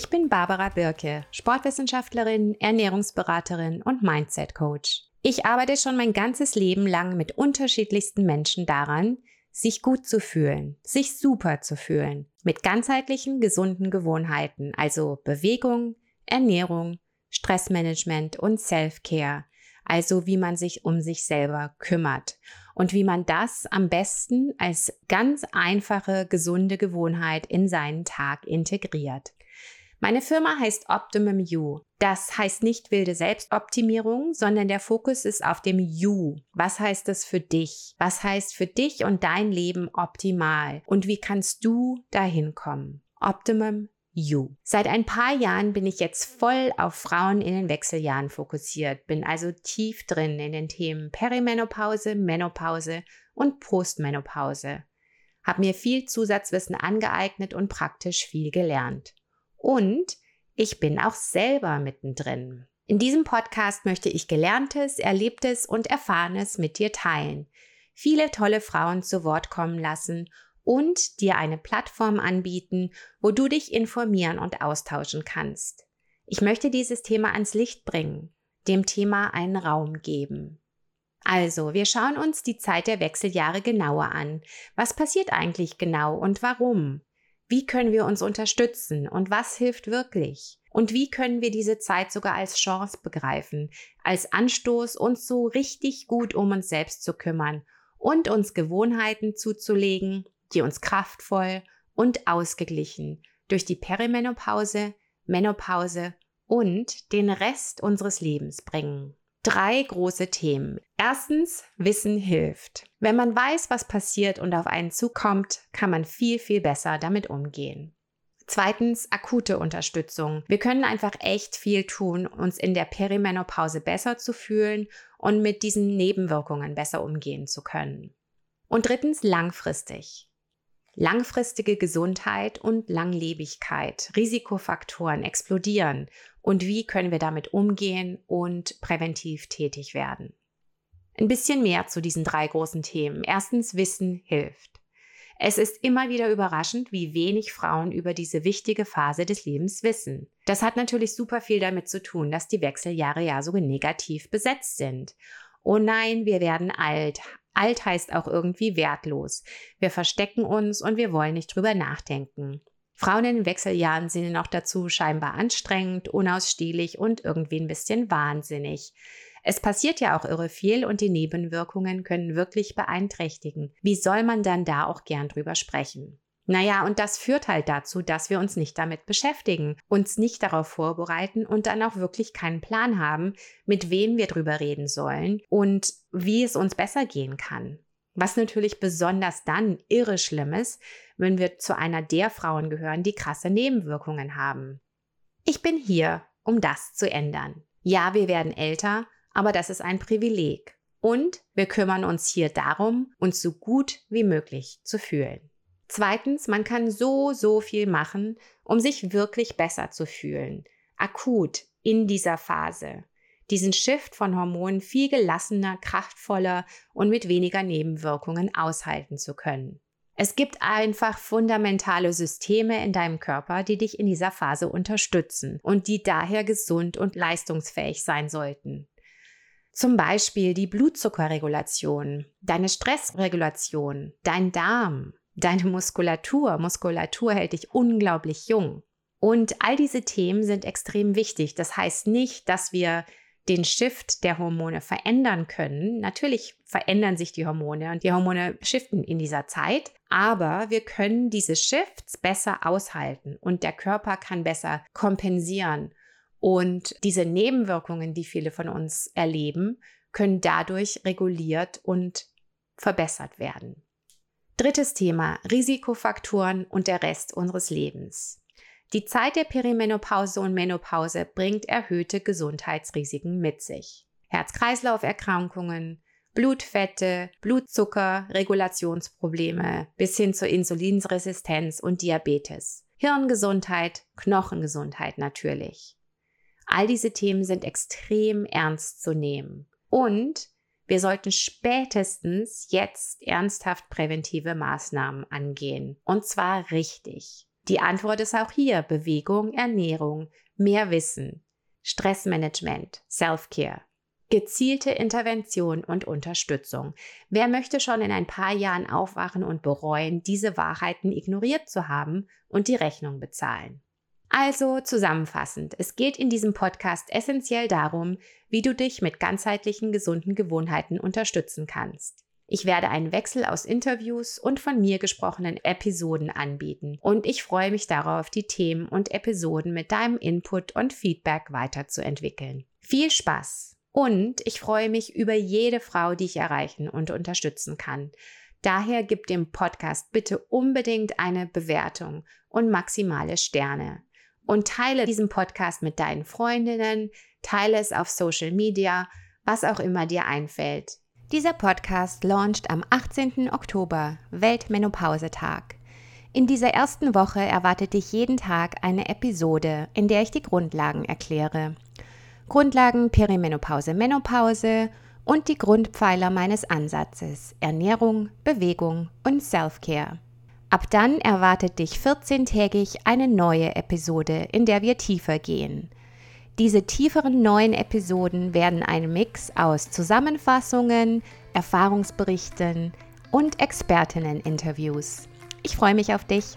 Ich bin Barbara Birke, Sportwissenschaftlerin, Ernährungsberaterin und Mindset Coach. Ich arbeite schon mein ganzes Leben lang mit unterschiedlichsten Menschen daran, sich gut zu fühlen, sich super zu fühlen, mit ganzheitlichen, gesunden Gewohnheiten, also Bewegung, Ernährung, Stressmanagement und Self-Care, also wie man sich um sich selber kümmert und wie man das am besten als ganz einfache, gesunde Gewohnheit in seinen Tag integriert. Meine Firma heißt Optimum You. Das heißt nicht wilde Selbstoptimierung, sondern der Fokus ist auf dem You. Was heißt das für dich? Was heißt für dich und dein Leben optimal? Und wie kannst du dahin kommen? Optimum You. Seit ein paar Jahren bin ich jetzt voll auf Frauen in den Wechseljahren fokussiert, bin also tief drin in den Themen Perimenopause, Menopause und Postmenopause. Hab mir viel Zusatzwissen angeeignet und praktisch viel gelernt. Und ich bin auch selber mittendrin. In diesem Podcast möchte ich Gelerntes, Erlebtes und Erfahrenes mit dir teilen, viele tolle Frauen zu Wort kommen lassen und dir eine Plattform anbieten, wo du dich informieren und austauschen kannst. Ich möchte dieses Thema ans Licht bringen, dem Thema einen Raum geben. Also, wir schauen uns die Zeit der Wechseljahre genauer an. Was passiert eigentlich genau und warum? Wie können wir uns unterstützen? Und was hilft wirklich? Und wie können wir diese Zeit sogar als Chance begreifen, als Anstoß, uns so richtig gut um uns selbst zu kümmern und uns Gewohnheiten zuzulegen, die uns kraftvoll und ausgeglichen durch die Perimenopause, Menopause und den Rest unseres Lebens bringen drei große Themen. Erstens, Wissen hilft. Wenn man weiß, was passiert und auf einen zukommt, kann man viel, viel besser damit umgehen. Zweitens, akute Unterstützung. Wir können einfach echt viel tun, uns in der Perimenopause besser zu fühlen und mit diesen Nebenwirkungen besser umgehen zu können. Und drittens, langfristig langfristige Gesundheit und Langlebigkeit, Risikofaktoren explodieren und wie können wir damit umgehen und präventiv tätig werden. Ein bisschen mehr zu diesen drei großen Themen. Erstens, Wissen hilft. Es ist immer wieder überraschend, wie wenig Frauen über diese wichtige Phase des Lebens wissen. Das hat natürlich super viel damit zu tun, dass die Wechseljahre ja so negativ besetzt sind. Oh nein, wir werden alt, Alt heißt auch irgendwie wertlos. Wir verstecken uns und wir wollen nicht drüber nachdenken. Frauen in Wechseljahren sind noch dazu scheinbar anstrengend, unausstehlich und irgendwie ein bisschen wahnsinnig. Es passiert ja auch irre viel und die Nebenwirkungen können wirklich beeinträchtigen. Wie soll man dann da auch gern drüber sprechen? Naja, und das führt halt dazu, dass wir uns nicht damit beschäftigen, uns nicht darauf vorbereiten und dann auch wirklich keinen Plan haben, mit wem wir drüber reden sollen und wie es uns besser gehen kann. Was natürlich besonders dann irre schlimm ist, wenn wir zu einer der Frauen gehören, die krasse Nebenwirkungen haben. Ich bin hier, um das zu ändern. Ja, wir werden älter, aber das ist ein Privileg. Und wir kümmern uns hier darum, uns so gut wie möglich zu fühlen. Zweitens, man kann so, so viel machen, um sich wirklich besser zu fühlen. Akut in dieser Phase. Diesen Shift von Hormonen viel gelassener, kraftvoller und mit weniger Nebenwirkungen aushalten zu können. Es gibt einfach fundamentale Systeme in deinem Körper, die dich in dieser Phase unterstützen und die daher gesund und leistungsfähig sein sollten. Zum Beispiel die Blutzuckerregulation, deine Stressregulation, dein Darm, deine Muskulatur. Muskulatur hält dich unglaublich jung. Und all diese Themen sind extrem wichtig. Das heißt nicht, dass wir den Shift der Hormone verändern können. Natürlich verändern sich die Hormone und die Hormone shiften in dieser Zeit, aber wir können diese Shifts besser aushalten und der Körper kann besser kompensieren Und diese Nebenwirkungen, die viele von uns erleben, können dadurch reguliert und verbessert werden. Drittes Thema, Risikofaktoren und der Rest unseres Lebens. Die Zeit der Perimenopause und Menopause bringt erhöhte Gesundheitsrisiken mit sich. Herz-Kreislauf-Erkrankungen, Blutfette, Blutzucker, Regulationsprobleme bis hin zur Insulinsresistenz und Diabetes. Hirngesundheit, Knochengesundheit natürlich. All diese Themen sind extrem ernst zu nehmen. Und wir sollten spätestens jetzt ernsthaft präventive Maßnahmen angehen. Und zwar richtig. Die Antwort ist auch hier Bewegung, Ernährung, mehr Wissen, Stressmanagement, Self-Care. Gezielte Intervention und Unterstützung. Wer möchte schon in ein paar Jahren aufwachen und bereuen, diese Wahrheiten ignoriert zu haben und die Rechnung bezahlen? Also zusammenfassend, es geht in diesem Podcast essentiell darum, wie du dich mit ganzheitlichen gesunden Gewohnheiten unterstützen kannst. Ich werde einen Wechsel aus Interviews und von mir gesprochenen Episoden anbieten und ich freue mich darauf, die Themen und Episoden mit deinem Input und Feedback weiterzuentwickeln. Viel Spaß! Und ich freue mich über jede Frau, die ich erreichen und unterstützen kann. Daher gib dem Podcast bitte unbedingt eine Bewertung und maximale Sterne. Und teile diesen Podcast mit deinen Freundinnen, teile es auf Social Media, was auch immer dir einfällt. Dieser Podcast launcht am 18. Oktober, Weltmenopausetag. In dieser ersten Woche erwartet dich jeden Tag eine Episode, in der ich die Grundlagen erkläre. Grundlagen Perimenopause, Menopause und die Grundpfeiler meines Ansatzes Ernährung, Bewegung und Self-Care. Ab dann erwartet dich 14-tägig eine neue Episode, in der wir tiefer gehen. Diese tieferen neuen Episoden werden ein Mix aus Zusammenfassungen, Erfahrungsberichten und Expertinnen-Interviews. Ich freue mich auf dich.